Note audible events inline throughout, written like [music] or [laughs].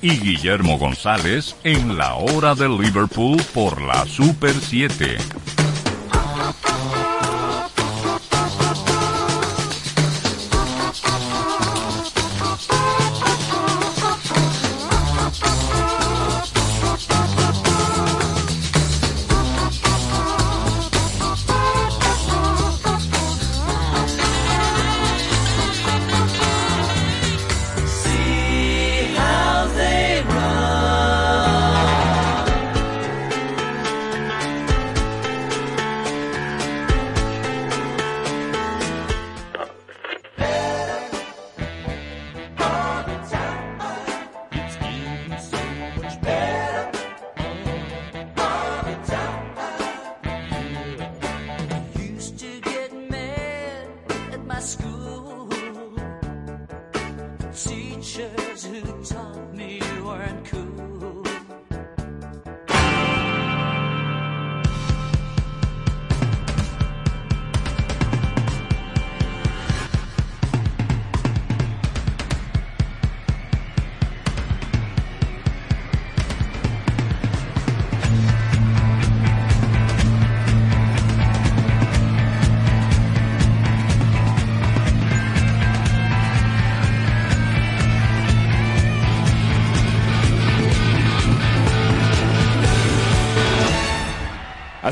Y Guillermo González en la hora de Liverpool por la Super 7.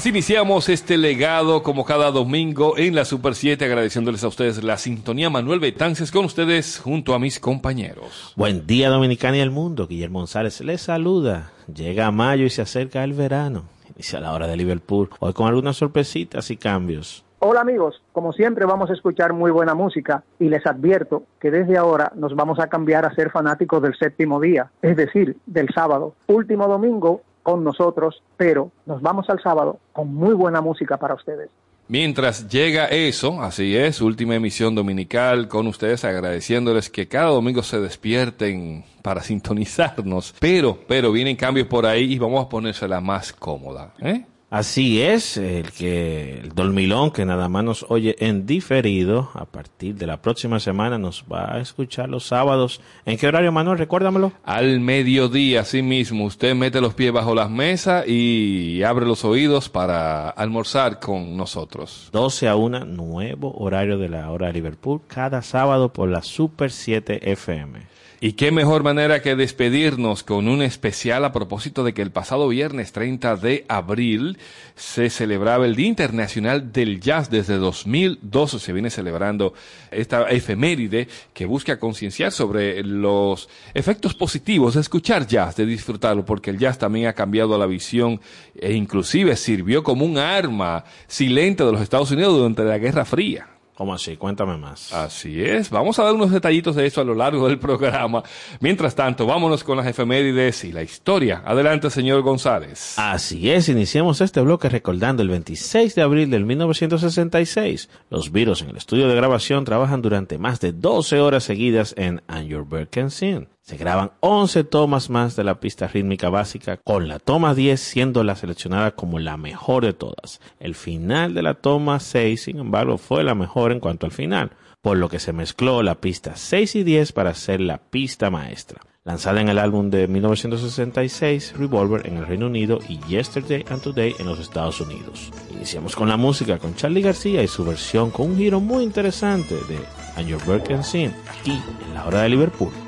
Así iniciamos este legado como cada domingo en la Super 7, agradeciéndoles a ustedes la sintonía. Manuel Betances con ustedes junto a mis compañeros. Buen día Dominicana y el mundo. Guillermo González les saluda. Llega mayo y se acerca el verano. Inicia la hora de Liverpool. Hoy con algunas sorpresitas y cambios. Hola amigos, como siempre vamos a escuchar muy buena música y les advierto que desde ahora nos vamos a cambiar a ser fanáticos del séptimo día, es decir, del sábado. Último domingo con nosotros, pero nos vamos al sábado con muy buena música para ustedes. Mientras llega eso, así es, última emisión dominical con ustedes, agradeciéndoles que cada domingo se despierten para [laughs] sintonizarnos, pero, pero vienen cambios por ahí y vamos a ponérsela más cómoda, ¿eh? Así es, el que el Dolmilón que nada más nos oye en diferido, a partir de la próxima semana nos va a escuchar los sábados. ¿En qué horario, Manuel? Recuérdamelo. Al mediodía, así mismo. Usted mete los pies bajo las mesas y abre los oídos para almorzar con nosotros. 12 a 1, nuevo horario de la hora de Liverpool, cada sábado por la Super 7 FM. Y qué mejor manera que despedirnos con un especial a propósito de que el pasado viernes 30 de abril se celebraba el Día Internacional del Jazz. Desde 2012 se viene celebrando esta efeméride que busca concienciar sobre los efectos positivos de escuchar jazz, de disfrutarlo, porque el jazz también ha cambiado la visión e inclusive sirvió como un arma silente de los Estados Unidos durante la Guerra Fría. ¿Cómo así? Cuéntame más. Así es. Vamos a dar unos detallitos de eso a lo largo del programa. Mientras tanto, vámonos con las efemérides y la historia. Adelante, señor González. Así es. Iniciamos este bloque recordando el 26 de abril del 1966. Los virus en el estudio de grabación trabajan durante más de 12 horas seguidas en And Your Bird Can Sing. Se graban 11 tomas más de la pista rítmica básica, con la toma 10 siendo la seleccionada como la mejor de todas. El final de la toma 6, sin embargo, fue la mejor en cuanto al final, por lo que se mezcló la pista 6 y 10 para hacer la pista maestra. Lanzada en el álbum de 1966, Revolver en el Reino Unido y Yesterday and Today en los Estados Unidos. Iniciamos con la música con Charlie García y su versión con un giro muy interesante de And Your Bird Can Sing, aquí en la hora de Liverpool.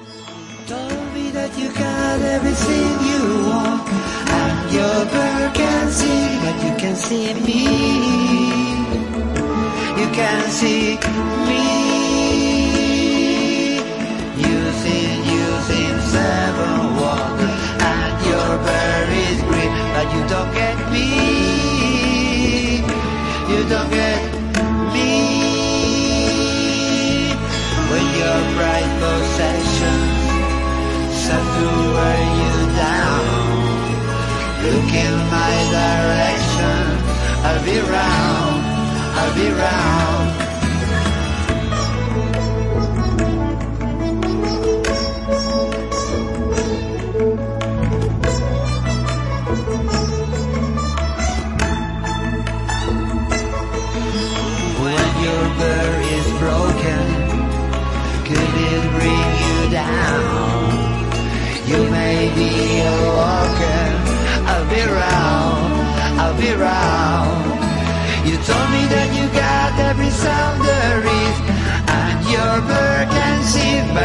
Told me that you got everything you want, and your bird can sing, but you can see me. You can see me. In my direction, I'll be round, I'll be round.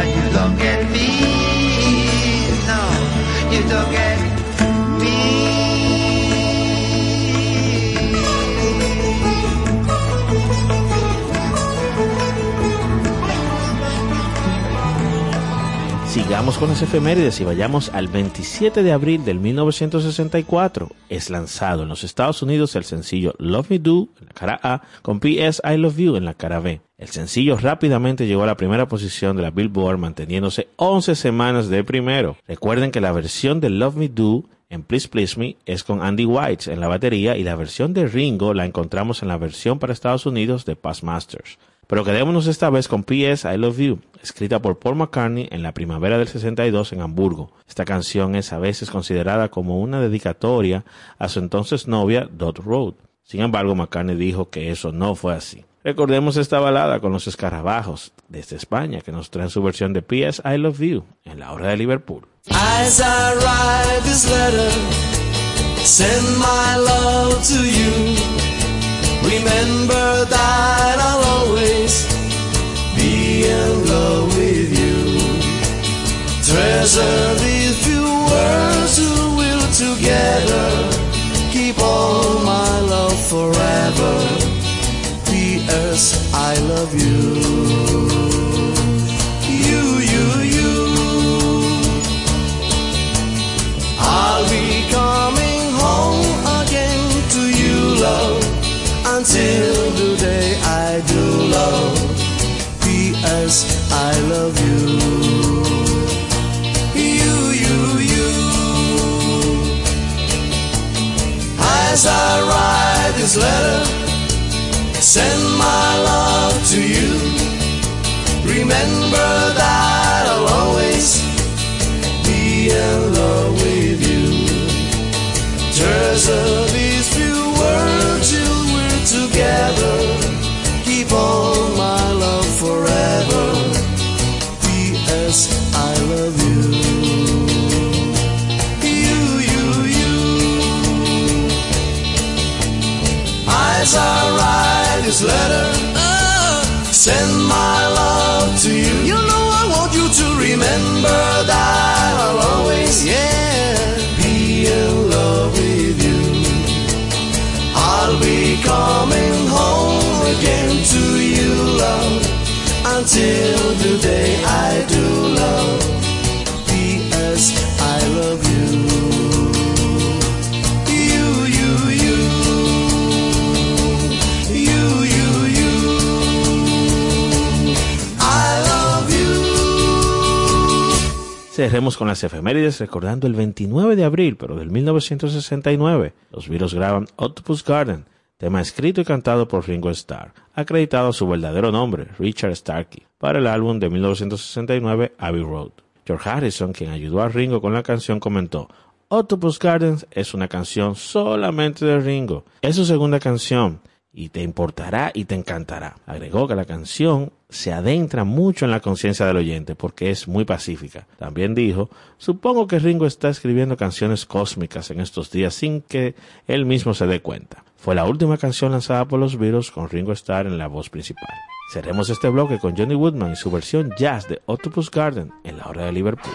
You don't get me. Sigamos con las efemérides y vayamos al 27 de abril del 1964. Es lanzado en los Estados Unidos el sencillo Love Me Do en la cara A con PS I Love You en la cara B. El sencillo rápidamente llegó a la primera posición de la Billboard manteniéndose 11 semanas de primero. Recuerden que la versión de Love Me Do en Please Please Me es con Andy White en la batería y la versión de Ringo la encontramos en la versión para Estados Unidos de Past Masters. Pero quedémonos esta vez con PS I Love You, escrita por Paul McCartney en la primavera del 62 en Hamburgo. Esta canción es a veces considerada como una dedicatoria a su entonces novia Dot Road. Sin embargo, McCartney dijo que eso no fue así. Recordemos esta balada con los escarabajos desde España que nos traen su versión de PS I Love You en la hora de Liverpool. Treasure these few words who will together keep all my love forever. P.S. I love you. You, you, you. I'll be coming home again to you, love, until the day I do love. P.S. I love you. As I write this letter, send my love to you. Remember that send my love to you. You know I want you to remember that I'll always, yeah, be in love with you. I'll be coming home again to you, love, until the day I do love. Cerremos con las efemérides recordando el 29 de abril, pero del 1969. Los Beatles graban Octopus Garden, tema escrito y cantado por Ringo Starr, acreditado a su verdadero nombre, Richard Starkey, para el álbum de 1969 Abbey Road. George Harrison, quien ayudó a Ringo con la canción, comentó, Octopus Gardens es una canción solamente de Ringo. Es su segunda canción y te importará y te encantará. Agregó que la canción se adentra mucho en la conciencia del oyente porque es muy pacífica. También dijo, supongo que Ringo está escribiendo canciones cósmicas en estos días sin que él mismo se dé cuenta. Fue la última canción lanzada por los Beatles con Ringo Starr en la voz principal. Cerremos este bloque con Johnny Woodman y su versión jazz de Octopus Garden en la hora de Liverpool.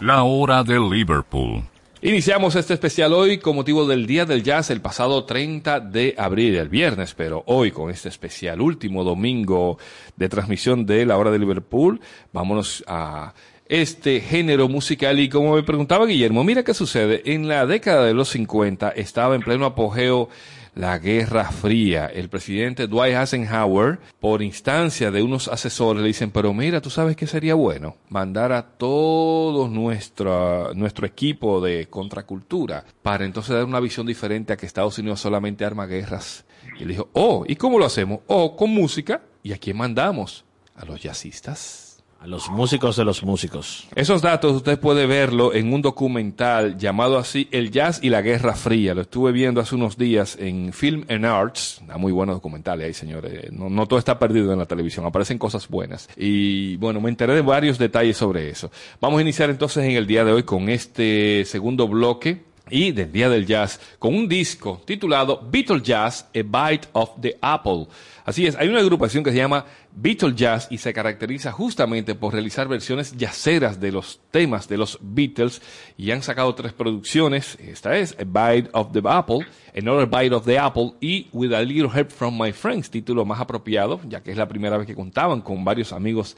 La hora de Liverpool. Iniciamos este especial hoy con motivo del Día del Jazz el pasado 30 de abril, el viernes, pero hoy con este especial último domingo de transmisión de la hora de Liverpool, vámonos a este género musical y como me preguntaba Guillermo, mira qué sucede, en la década de los 50 estaba en pleno apogeo la Guerra Fría. El presidente Dwight Eisenhower, por instancia de unos asesores, le dicen, pero mira, tú sabes que sería bueno mandar a todo nuestro, nuestro equipo de contracultura para entonces dar una visión diferente a que Estados Unidos solamente arma guerras. Y le dijo, oh, ¿y cómo lo hacemos? Oh, con música. ¿Y a quién mandamos? A los jazzistas. A los músicos de los músicos. Esos datos usted puede verlo en un documental llamado así El Jazz y la Guerra Fría. Lo estuve viendo hace unos días en Film and Arts. Muy buenos documentales ahí, señores. No, no todo está perdido en la televisión, aparecen cosas buenas. Y bueno, me enteré de varios detalles sobre eso. Vamos a iniciar entonces en el día de hoy con este segundo bloque y del Día del Jazz con un disco titulado Beatle Jazz, A Bite of the Apple. Así es, hay una agrupación que se llama Beatle Jazz y se caracteriza justamente por realizar versiones jazzeras de los temas de los Beatles y han sacado tres producciones. Esta es A Bite of the Apple, Another Bite of the Apple y With a Little Help from My Friends, título más apropiado, ya que es la primera vez que contaban con varios amigos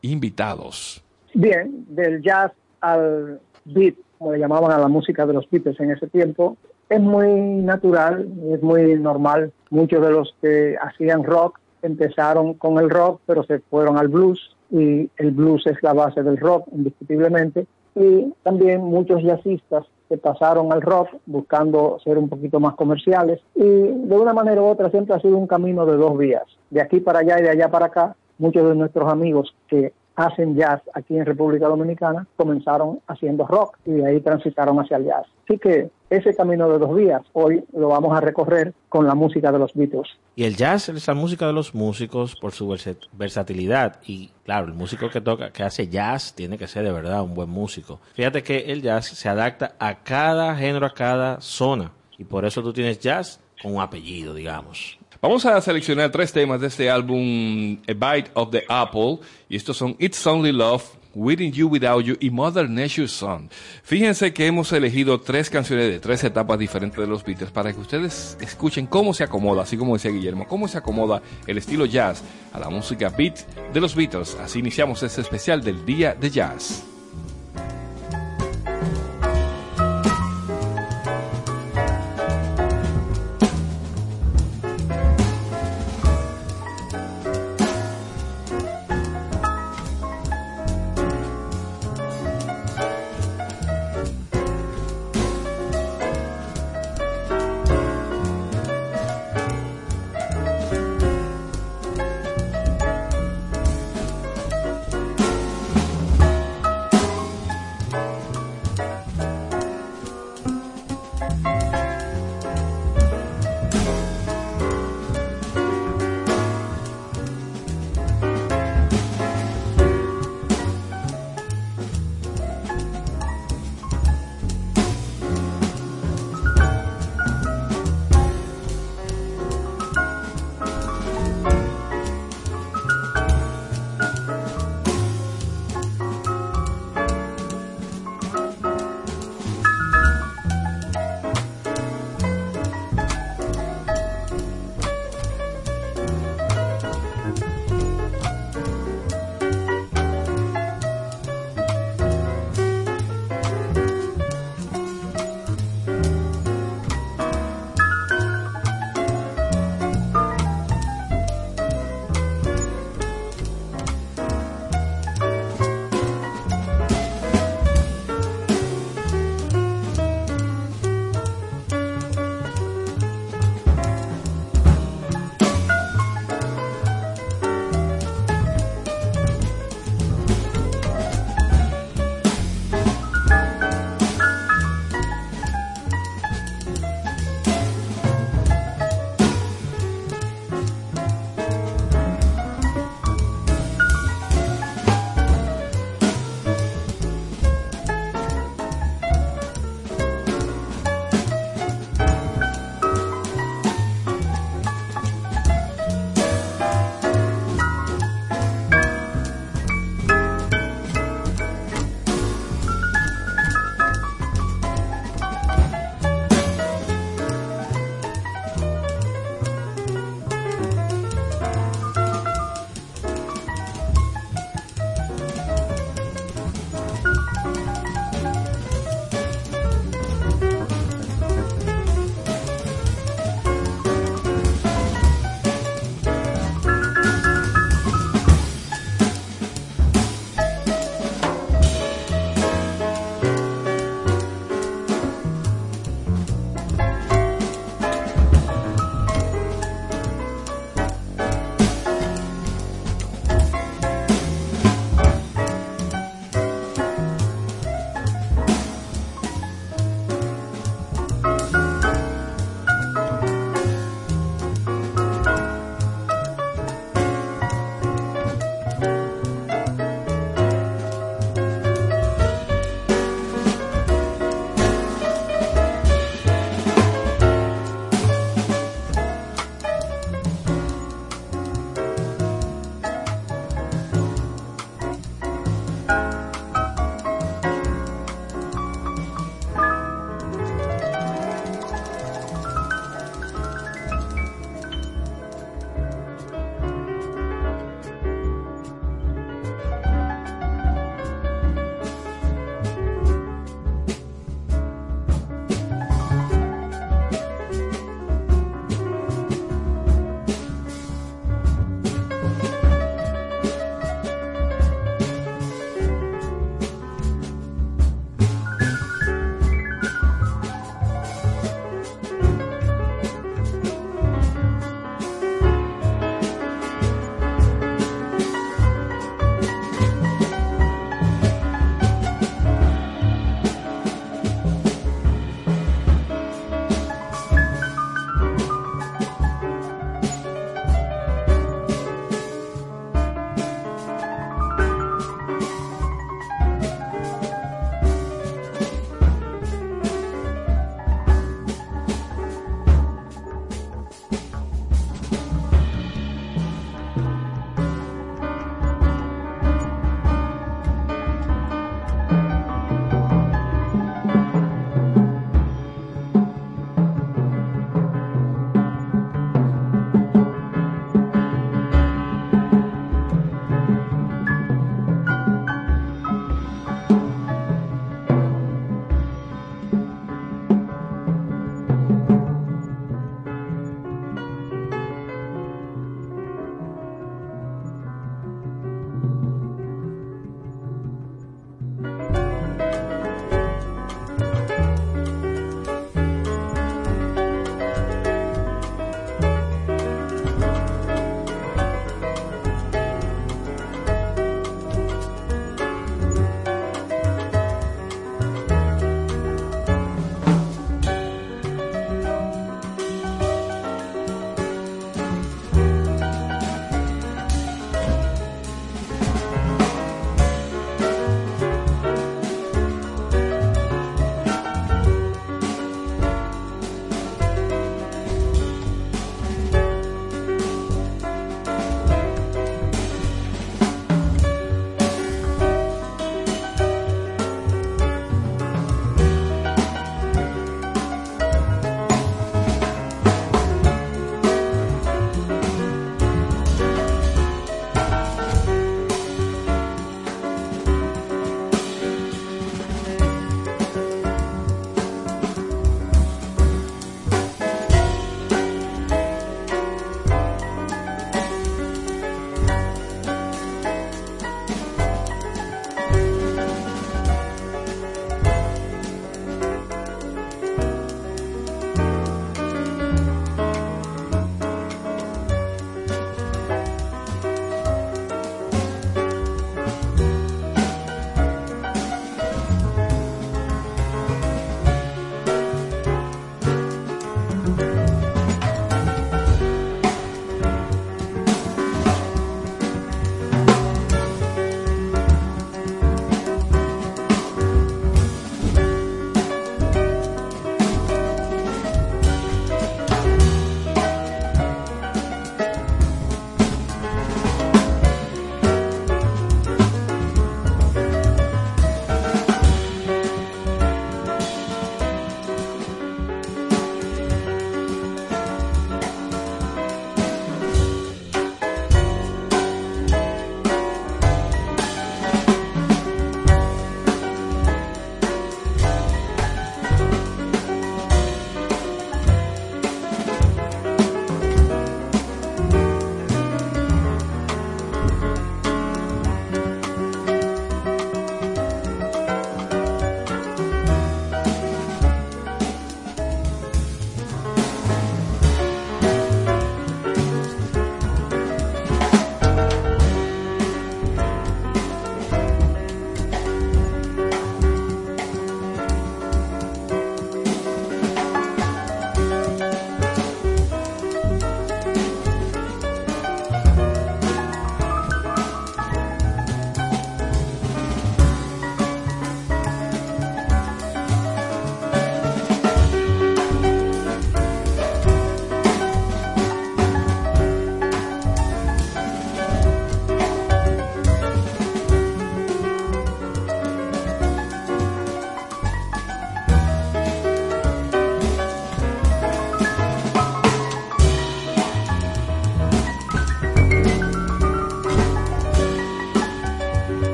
invitados. Bien, del jazz al beat, como le llamaban a la música de los Beatles en ese tiempo, es muy natural, es muy normal. Muchos de los que hacían rock empezaron con el rock, pero se fueron al blues y el blues es la base del rock, indiscutiblemente. Y también muchos jazzistas que pasaron al rock buscando ser un poquito más comerciales y de una manera u otra siempre ha sido un camino de dos vías, de aquí para allá y de allá para acá. Muchos de nuestros amigos que hacen jazz aquí en República Dominicana comenzaron haciendo rock y de ahí transitaron hacia el jazz. Así que ese camino de dos vías hoy lo vamos a recorrer con la música de los Beatles. Y el jazz es la música de los músicos por su versa- versatilidad. Y claro, el músico que toca, que hace jazz, tiene que ser de verdad un buen músico. Fíjate que el jazz se adapta a cada género, a cada zona. Y por eso tú tienes jazz con un apellido, digamos. Vamos a seleccionar tres temas de este álbum A Bite of the Apple y estos son It's Only Love, Within You Without You y Mother Nature's Son. Fíjense que hemos elegido tres canciones de tres etapas diferentes de los Beatles para que ustedes escuchen cómo se acomoda, así como decía Guillermo, cómo se acomoda el estilo jazz a la música beat de los Beatles. Así iniciamos este especial del Día de Jazz.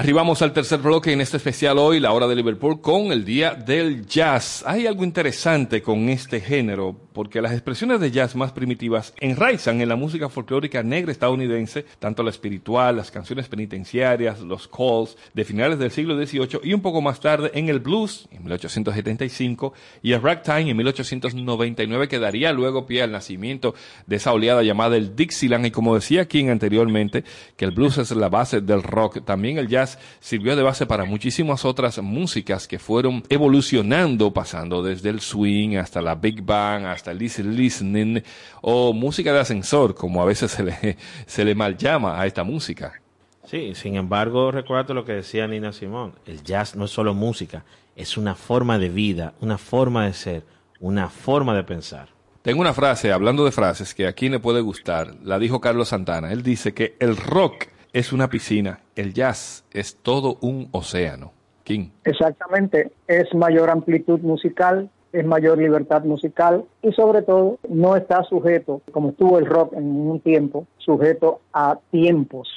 Arribamos al tercer bloque en este especial hoy, la hora de Liverpool, con el Día del Jazz. Hay algo interesante con este género, porque las expresiones de jazz más primitivas enraizan en la música folclórica negra estadounidense, tanto la espiritual, las canciones penitenciarias, los calls de finales del siglo XVIII y un poco más tarde en el blues, en 1875, y el ragtime en 1899, que daría luego pie al nacimiento de esa oleada llamada el Dixieland. Y como decía King anteriormente, que el blues es la base del rock, también el jazz sirvió de base para muchísimas otras músicas que fueron evolucionando, pasando desde el swing hasta la big bang, hasta el easy listening o música de ascensor, como a veces se le, [laughs] se le mal llama a esta música. Sí, sin embargo, recuerda lo que decía Nina Simón, el jazz no es solo música, es una forma de vida, una forma de ser, una forma de pensar. Tengo una frase, hablando de frases, que aquí le puede gustar, la dijo Carlos Santana. Él dice que el rock es una piscina, el jazz es todo un océano. King. Exactamente, es mayor amplitud musical, es mayor libertad musical y sobre todo no está sujeto, como estuvo el rock en un tiempo, sujeto a tiempos.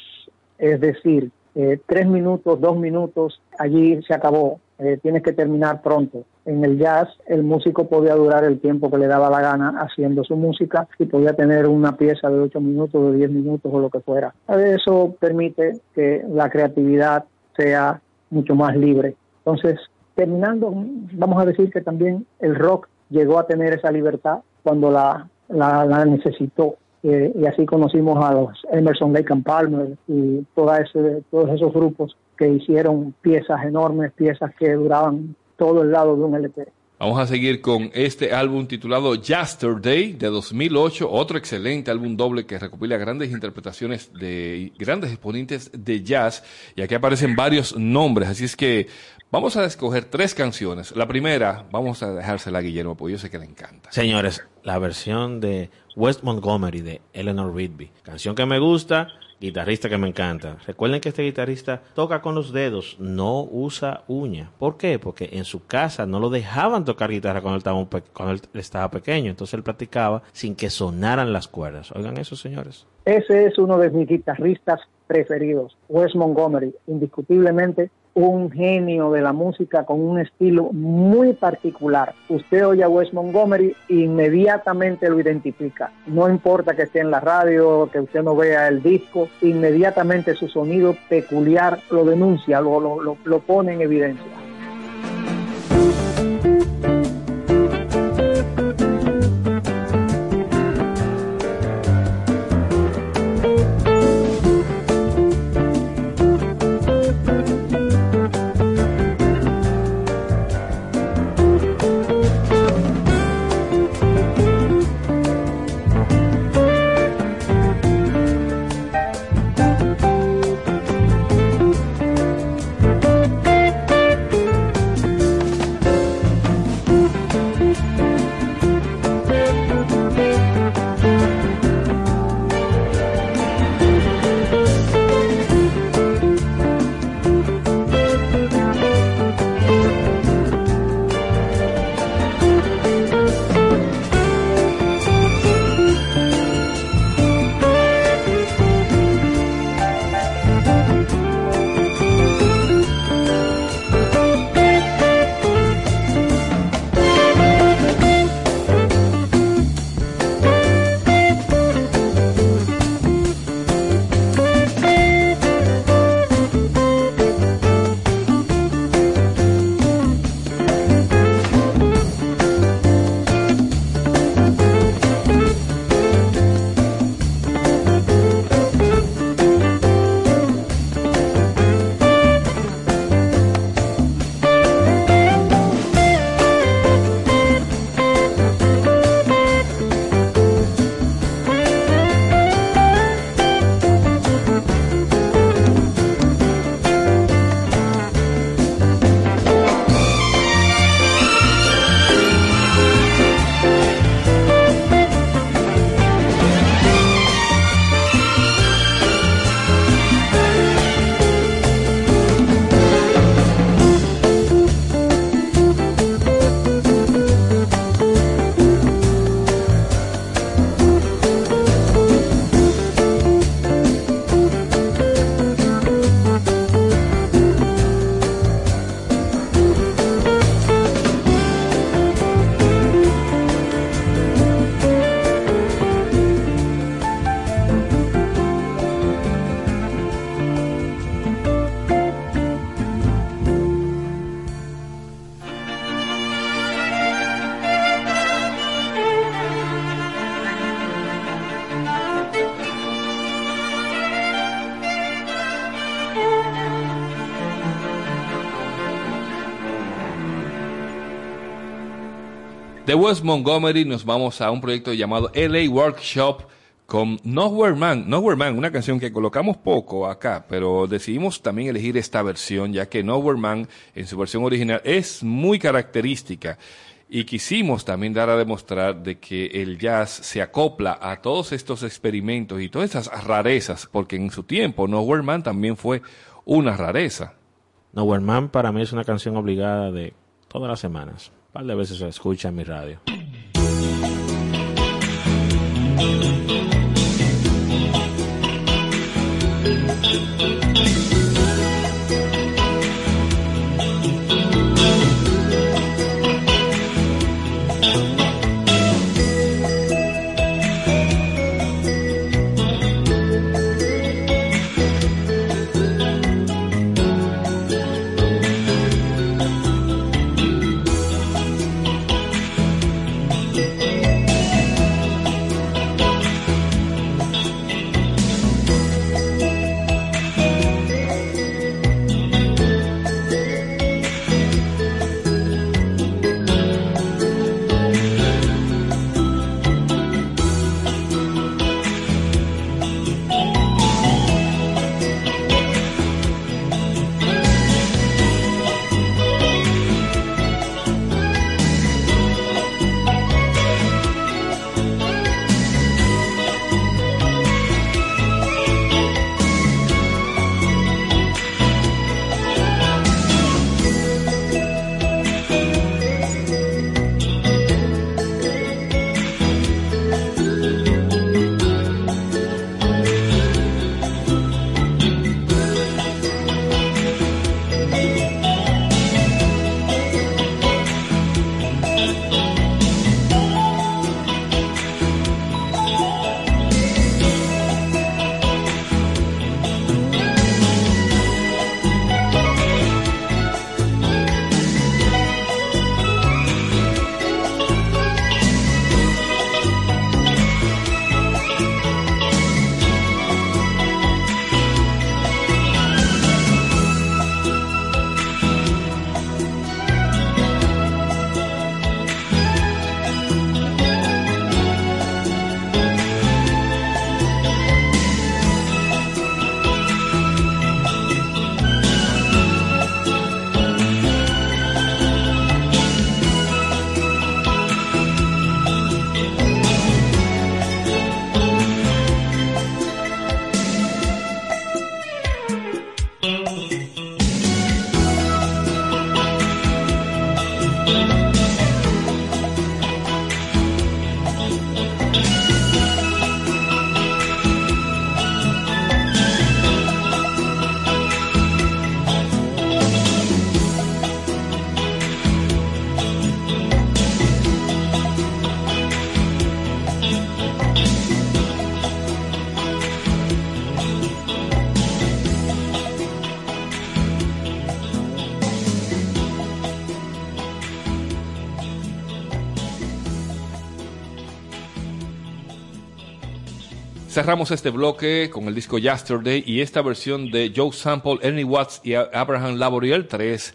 Es decir, eh, tres minutos, dos minutos, allí se acabó, eh, tienes que terminar pronto. En el jazz el músico podía durar el tiempo que le daba la gana haciendo su música y podía tener una pieza de ocho minutos, de diez minutos o lo que fuera. Eso permite que la creatividad sea mucho más libre. Entonces, terminando, vamos a decir que también el rock llegó a tener esa libertad cuando la necesitó. Eh, y así conocimos a los Emerson, Lake and Palmer y toda ese, todos esos grupos que hicieron piezas enormes, piezas que duraban todo el lado de un LP. Vamos a seguir con este álbum titulado Yesterday de 2008, otro excelente álbum doble que recopila grandes interpretaciones de grandes exponentes de jazz y aquí aparecen varios nombres, así es que vamos a escoger tres canciones. La primera, vamos a dejársela a Guillermo, porque yo sé que le encanta. Señores, la versión de West Montgomery de Eleanor Rigby, canción que me gusta, guitarrista que me encanta. Recuerden que este guitarrista toca con los dedos, no usa uña. ¿Por qué? Porque en su casa no lo dejaban tocar guitarra cuando él estaba, cuando él estaba pequeño, entonces él practicaba sin que sonaran las cuerdas. Oigan eso, señores. Ese es uno de mis guitarristas preferidos, Wes Montgomery, indiscutiblemente un genio de la música con un estilo muy particular. Usted oye a Wes Montgomery inmediatamente lo identifica. No importa que esté en la radio, que usted no vea el disco, inmediatamente su sonido peculiar lo denuncia, lo, lo, lo, lo pone en evidencia. West Montgomery nos vamos a un proyecto llamado LA Workshop con Nowhere Man. Nowhere Man, una canción que colocamos poco acá, pero decidimos también elegir esta versión, ya que Nowhere Man en su versión original es muy característica. Y quisimos también dar a demostrar de que el jazz se acopla a todos estos experimentos y todas esas rarezas, porque en su tiempo Nowhere Man también fue una rareza. Nowhere Man para mí es una canción obligada de todas las semanas. Un par de veces se escucha en mi radio. Cerramos este bloque con el disco Yesterday y esta versión de Joe Sample, Ernie Watts y Abraham Laboriel, tres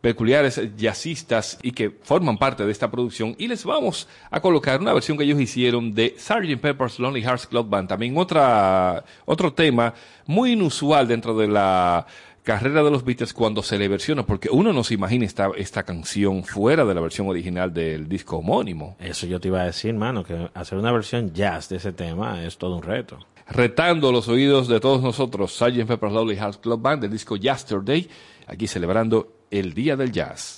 peculiares jazzistas y que forman parte de esta producción y les vamos a colocar una versión que ellos hicieron de Sgt. Pepper's Lonely Hearts Club Band, también otra, otro tema muy inusual dentro de la carrera de los Beatles cuando se le versiona, porque uno no se imagina esta, esta canción fuera de la versión original del disco homónimo. Eso yo te iba a decir, mano, que hacer una versión jazz de ese tema es todo un reto. Retando los oídos de todos nosotros, Sgt. Pepper's Lonely Hearts Club Band del disco Yesterday, aquí celebrando el Día del Jazz.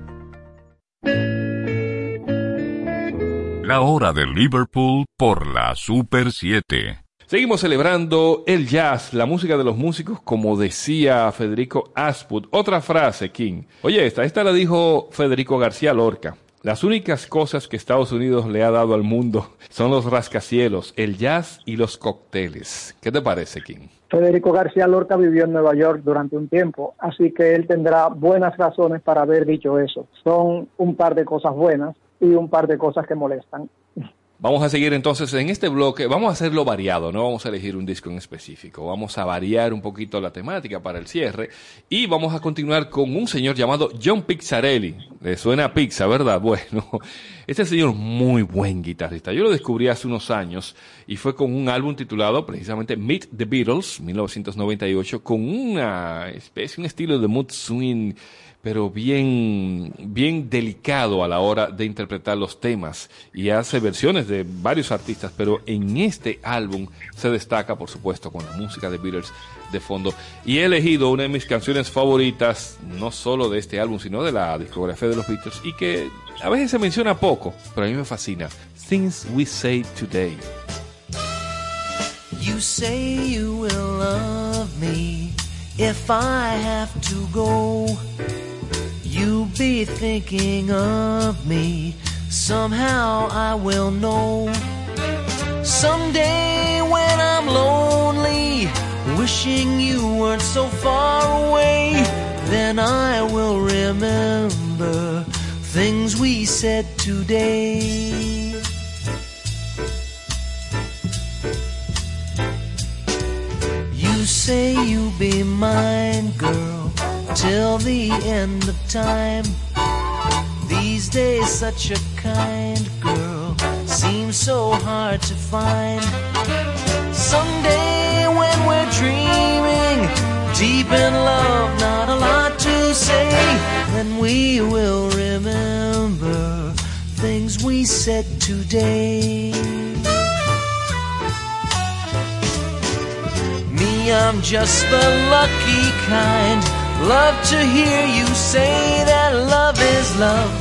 La hora de Liverpool por la Super 7. Seguimos celebrando el jazz, la música de los músicos, como decía Federico Aspud. Otra frase, King. Oye, esta, esta la dijo Federico García Lorca. Las únicas cosas que Estados Unidos le ha dado al mundo son los rascacielos, el jazz y los cócteles. ¿Qué te parece, King? Federico García Lorca vivió en Nueva York durante un tiempo, así que él tendrá buenas razones para haber dicho eso. Son un par de cosas buenas y un par de cosas que molestan. Vamos a seguir entonces en este bloque, vamos a hacerlo variado, no vamos a elegir un disco en específico, vamos a variar un poquito la temática para el cierre y vamos a continuar con un señor llamado John Pizzarelli. Le suena a pizza, ¿verdad? [laughs] Bueno, este señor muy buen guitarrista. Yo lo descubrí hace unos años y fue con un álbum titulado precisamente Meet the Beatles, 1998, con una especie, un estilo de mood swing pero bien, bien delicado a la hora de interpretar los temas y hace versiones de varios artistas, pero en este álbum se destaca, por supuesto, con la música de Beatles de fondo. Y he elegido una de mis canciones favoritas, no solo de este álbum, sino de la discografía de los Beatles, y que a veces se menciona poco, pero a mí me fascina. Things We Say Today. You say you will love me if I have to go. You'll be thinking of me. Somehow I will know. Someday when I'm lonely, wishing you weren't so far away, then I will remember things we said today. You say you'll be mine, girl, till the end of time. These days, such a kind girl seems so hard to find. Someday, when we're dreaming, deep in love, not a lot to say, then we will remember things we said today. Me, I'm just the lucky kind. Love to hear you say that love is love.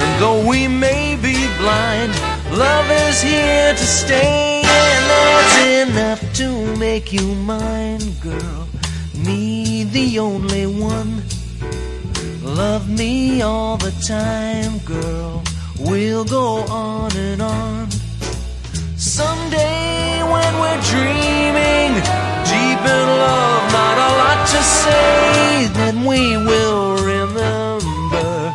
And though we may be blind, love is here to stay. And that's enough to make you mine, girl. Me, the only one. Love me all the time, girl. We'll go on and on. Someday when we're dreaming, deep in love, not a lot to say, we will remember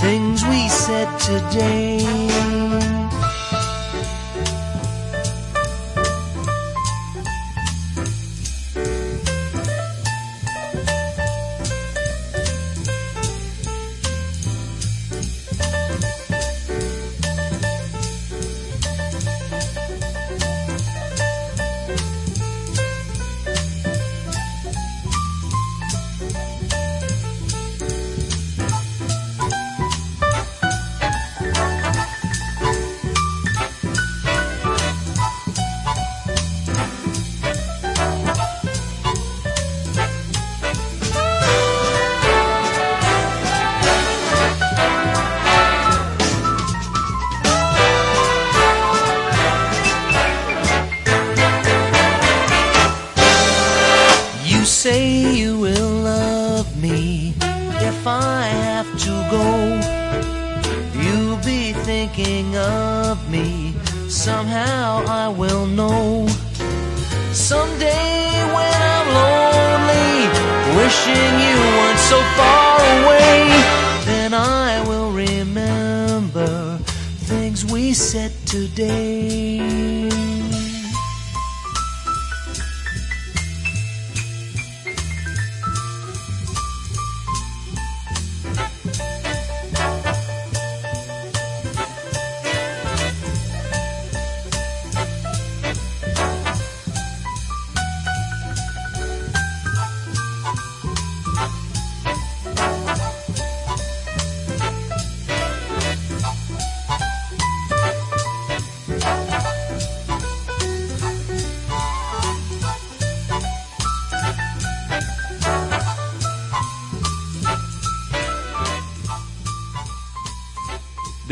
things we said today.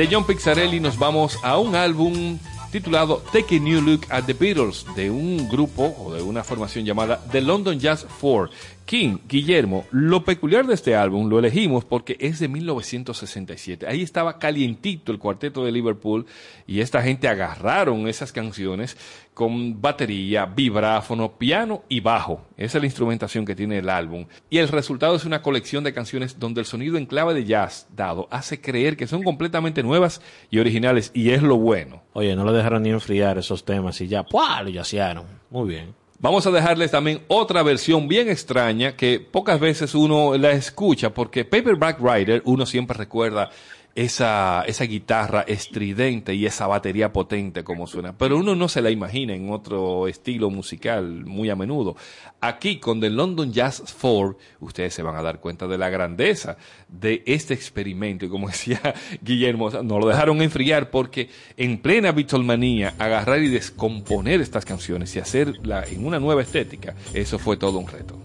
De John Pizzarelli nos vamos a un álbum titulado Take a New Look at the Beatles, de un grupo o de una formación llamada The London Jazz Four. King, Guillermo, lo peculiar de este álbum lo elegimos porque es de 1967. Ahí estaba calientito el cuarteto de Liverpool y esta gente agarraron esas canciones con batería, vibráfono, piano y bajo. Esa es la instrumentación que tiene el álbum. Y el resultado es una colección de canciones donde el sonido en clave de jazz dado hace creer que son completamente nuevas y originales y es lo bueno. Oye, no lo dejaron ni enfriar esos temas y ya, ¡pua! lo yacearon. Muy bien. Vamos a dejarles también otra versión bien extraña que pocas veces uno la escucha porque Paperback Rider uno siempre recuerda esa, esa guitarra estridente y esa batería potente como suena, pero uno no se la imagina en otro estilo musical muy a menudo. Aquí con The London Jazz 4 ustedes se van a dar cuenta de la grandeza de este experimento y como [laughs] decía Guillermo, nos lo dejaron enfriar porque en plena Beatlemanía agarrar y descomponer estas canciones y hacerla en una nueva estética, eso fue todo un reto.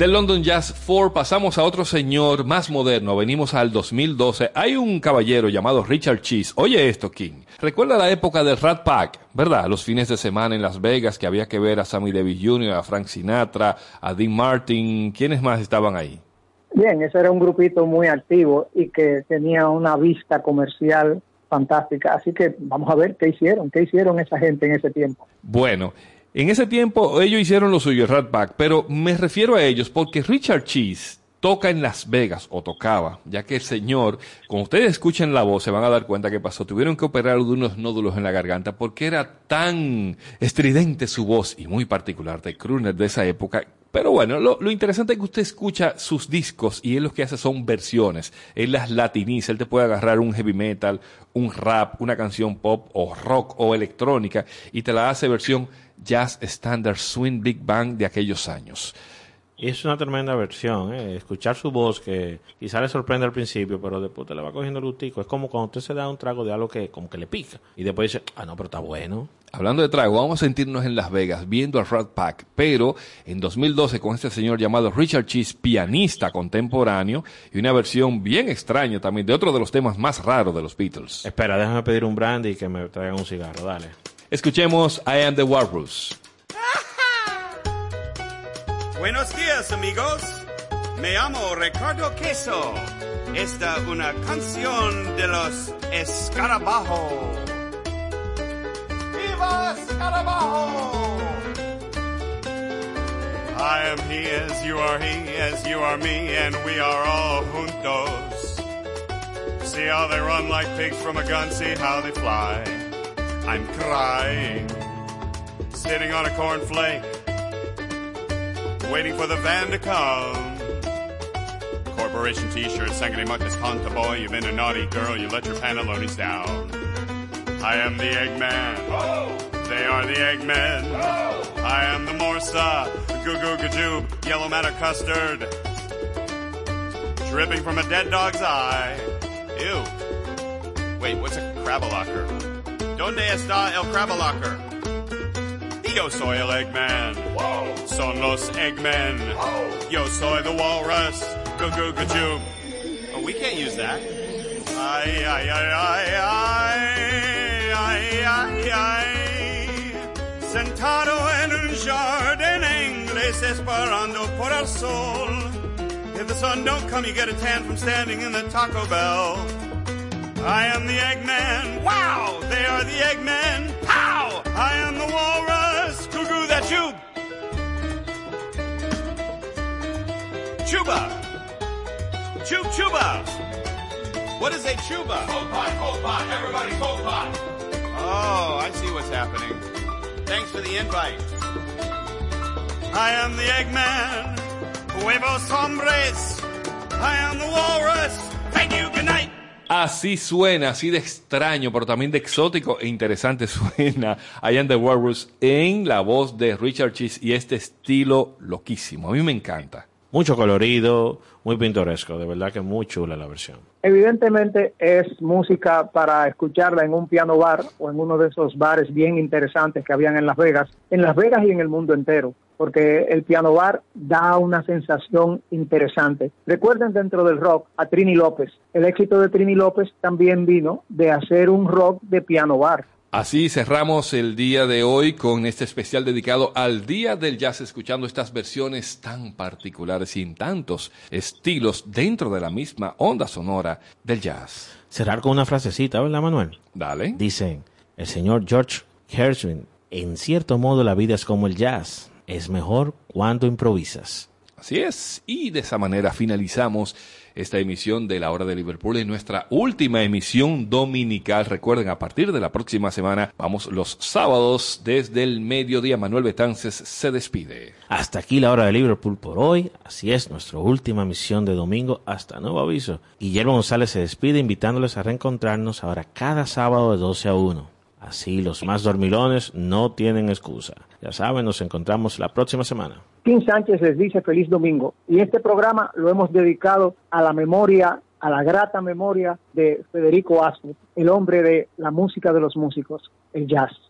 Del London Jazz 4 pasamos a otro señor más moderno, venimos al 2012. Hay un caballero llamado Richard Cheese. Oye esto, King. Recuerda la época del Rat Pack, ¿verdad? Los fines de semana en Las Vegas que había que ver a Sammy Davis Jr., a Frank Sinatra, a Dean Martin. ¿Quiénes más estaban ahí? Bien, ese era un grupito muy activo y que tenía una vista comercial fantástica. Así que vamos a ver qué hicieron, qué hicieron esa gente en ese tiempo. Bueno, en ese tiempo ellos hicieron lo suyo, Rat Pack, pero me refiero a ellos porque Richard Cheese toca en Las Vegas, o tocaba, ya que el señor, cuando ustedes escuchen la voz, se van a dar cuenta que pasó. Tuvieron que operar unos nódulos en la garganta porque era tan estridente su voz y muy particular de crooner de esa época. Pero bueno, lo, lo interesante es que usted escucha sus discos y él lo que hace son versiones. Él las latiniza, él te puede agarrar un heavy metal, un rap, una canción pop o rock o electrónica y te la hace versión jazz standard swing big bang de aquellos años. Y es una tremenda versión, ¿eh? escuchar su voz que quizá le sorprende al principio, pero después te le va cogiendo el gustico. Es como cuando usted se da un trago de algo que como que le pica y después dice, ah, no, pero está bueno. Hablando de trago, vamos a sentirnos en Las Vegas viendo a Rat Pack, pero en 2012 con este señor llamado Richard Cheese, pianista contemporáneo, y una versión bien extraña también de otro de los temas más raros de los Beatles. Espera, déjame pedir un brandy y que me traigan un cigarro, dale. Escuchemos I Am the Walrus. [laughs] Buenos días, amigos. Me llamo Ricardo Queso. Esta es una canción de los Escarabajo. ¡Viva Escarabajo! I am he as you are he, as you are me, and we are all juntos. See how they run like pigs from a gun, see how they fly. I'm crying, sitting on a cornflake waiting for the van to come. Corporation t-shirt, sangre muckus, conta boy, you've been a naughty girl, you let your pantalones down. I am the Eggman. Oh. They are the Eggmen. Oh. I am the Morsa, goo goo gajoob, yellow matter custard. Dripping from a dead dog's eye. Ew. Wait, what's a crabalocker? Donde está el crabalocker? Yo soy el Eggman. Son los Eggmen. Yo soy the walrus. Goo goo gajoob. Oh, we can't use that. Ay, ay, ay, ay, ay, ay, ay, ay. Sentado en un jardín inglés esperando por el sol. If the sun don't come, you get a tan from standing in the Taco Bell. I am the Eggman. Wow! They are the Eggman. Pow! I am the walrus. Cuckoo that tube. Chuba. Chub chuba. What is a chuba? Coke pot, coke pot. Everybody coke. Oh, I see what's happening. Thanks for the invite. I am the Eggman. Huevos hombres. I am the walrus. Thank you. Good night. Así suena, así de extraño, pero también de exótico e interesante [laughs] suena I Am the Walrus en la voz de Richard Cheese y este estilo loquísimo. A mí me encanta. Mucho colorido, muy pintoresco, de verdad que muy chula la versión. Evidentemente es música para escucharla en un piano bar o en uno de esos bares bien interesantes que habían en Las Vegas, en Las Vegas y en el mundo entero, porque el piano bar da una sensación interesante. Recuerden dentro del rock a Trini López. El éxito de Trini López también vino de hacer un rock de piano bar. Así cerramos el día de hoy con este especial dedicado al Día del Jazz, escuchando estas versiones tan particulares y en tantos estilos dentro de la misma onda sonora del jazz. Cerrar con una frasecita, ¿verdad, Manuel? Dale. Dicen, el señor George Gershwin, en cierto modo la vida es como el jazz, es mejor cuando improvisas. Así es. Y de esa manera finalizamos esta emisión de la hora de Liverpool en nuestra última emisión dominical. Recuerden, a partir de la próxima semana vamos los sábados desde el mediodía. Manuel Betances se despide. Hasta aquí la hora de Liverpool por hoy. Así es, nuestra última misión de domingo hasta nuevo aviso. Guillermo González se despide invitándoles a reencontrarnos ahora cada sábado de 12 a 1. Así los más dormilones no tienen excusa. Ya saben, nos encontramos la próxima semana. Kim Sánchez les dice feliz domingo y este programa lo hemos dedicado a la memoria, a la grata memoria de Federico Astor, el hombre de la música de los músicos, el jazz.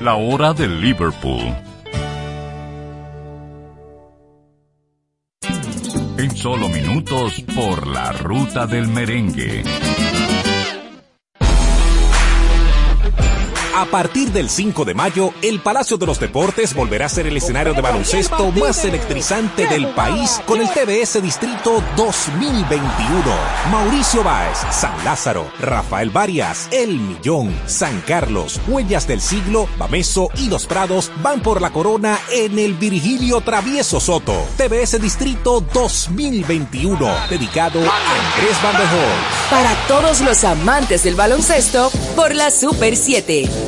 La hora de Liverpool. En solo minutos por la ruta del merengue. A partir del 5 de mayo, el Palacio de los Deportes volverá a ser el escenario de baloncesto más electrizante del país con el TBS Distrito 2021. Mauricio Báez, San Lázaro, Rafael Varias, El Millón, San Carlos, Huellas del Siglo, Bameso y Los Prados van por la corona en el Virgilio Travieso Soto. TBS Distrito 2021, dedicado a Andrés Van. Para todos los amantes del baloncesto, por la Super 7.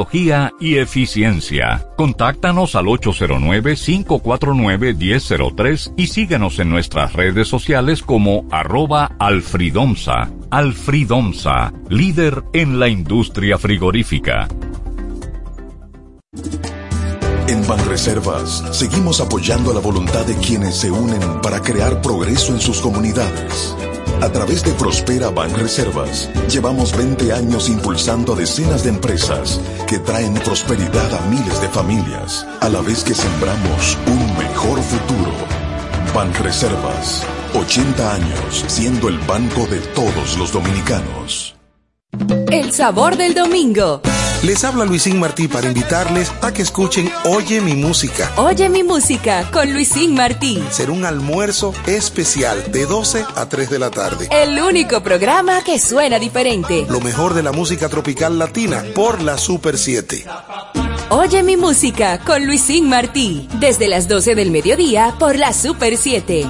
y eficiencia. Contáctanos al 809-549-1003 y síguenos en nuestras redes sociales como arroba alfridomsa. Alfridomsa, líder en la industria frigorífica. En Banreservas seguimos apoyando la voluntad de quienes se unen para crear progreso en sus comunidades. A través de Prospera Banreservas, llevamos 20 años impulsando a decenas de empresas que traen prosperidad a miles de familias, a la vez que sembramos un mejor futuro. Banreservas, 80 años siendo el banco de todos los dominicanos. El sabor del domingo. Les habla Luisín Martí para invitarles a que escuchen Oye mi música. Oye mi música con Luisín Martí. Será un almuerzo especial de 12 a 3 de la tarde. El único programa que suena diferente. Lo mejor de la música tropical latina por la Super 7. Oye mi música con Luisín Martí. Desde las 12 del mediodía por la Super 7.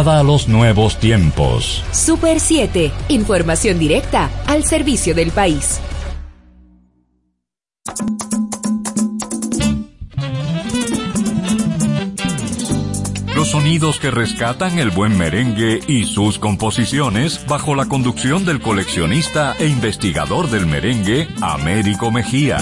adaptada a los nuevos tiempos. Super 7, información directa al servicio del país. Los sonidos que rescatan el buen merengue y sus composiciones bajo la conducción del coleccionista e investigador del merengue, Américo Mejía.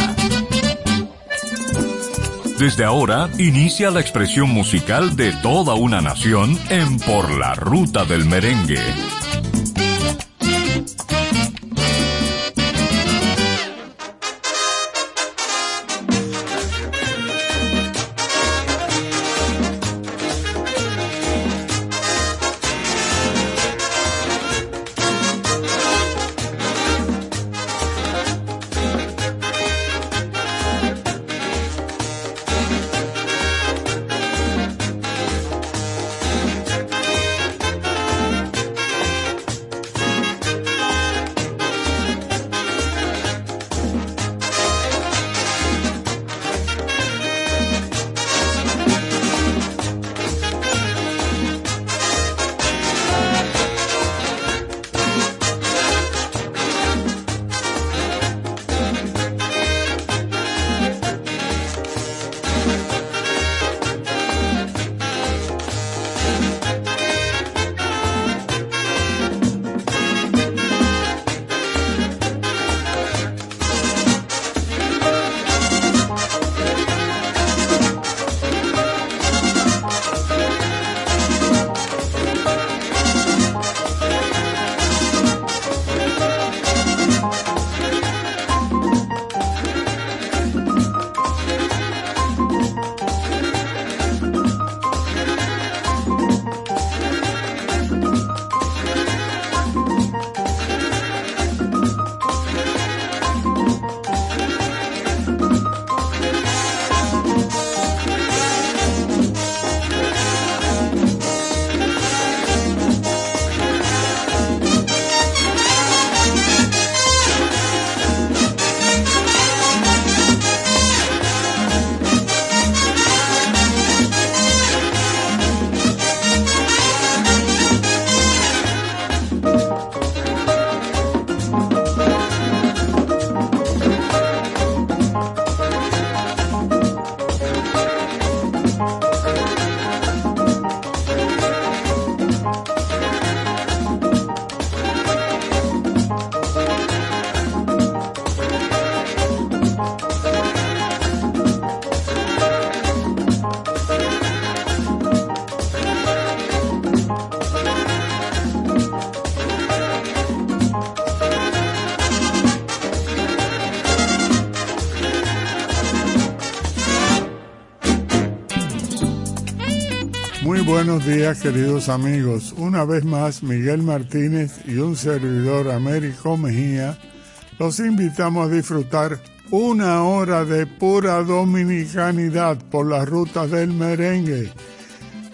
Desde ahora inicia la expresión musical de toda una nación en Por la Ruta del Merengue. Buenos días queridos amigos. Una vez más Miguel Martínez y un servidor Américo Mejía los invitamos a disfrutar una hora de pura dominicanidad por las rutas del merengue.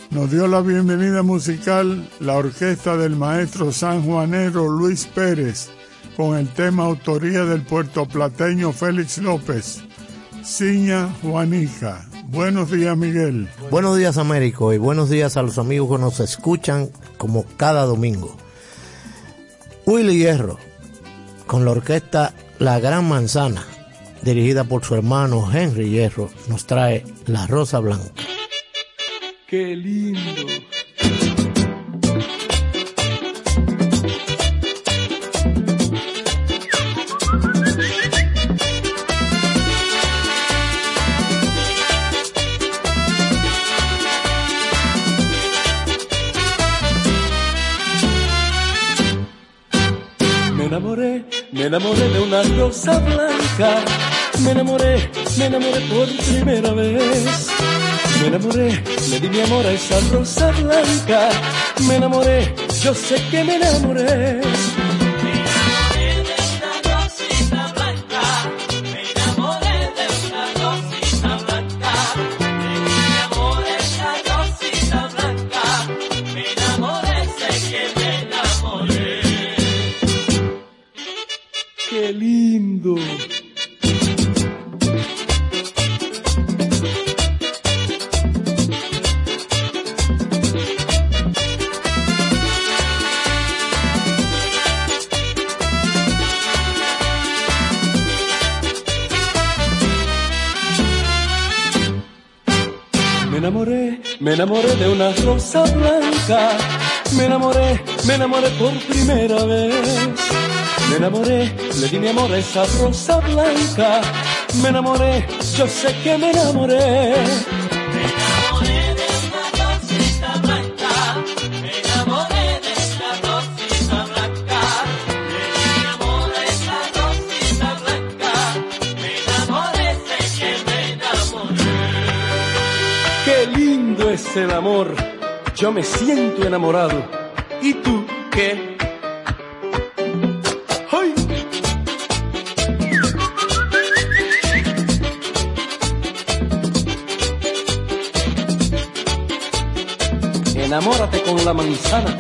Nos dio la bienvenida musical la orquesta del maestro sanjuanero Luis Pérez con el tema autoría del puertoplateño Félix López, Ciña Juanica. Buenos días, Miguel. Buenos días, Américo, y buenos días a los amigos que nos escuchan como cada domingo. Willy Hierro, con la orquesta La Gran Manzana, dirigida por su hermano Henry Hierro, nos trae La Rosa Blanca. Qué lindo. Me enamoré de una rosa blanca. Me enamoré, me enamoré por primera vez. Me enamoré, le di mi amor a esa rosa blanca. Me enamoré, yo sé que me enamoré. Me enamoré, me enamoré de una rosa blanca. Me enamoré, me enamoré por primera vez. Me enamoré, le di mi amor a esa rosa blanca. Me enamoré, yo sé que me enamoré. Qué lindo es el amor. Yo me siento enamorado. ¿Y tú qué? Enamórate con la manzana.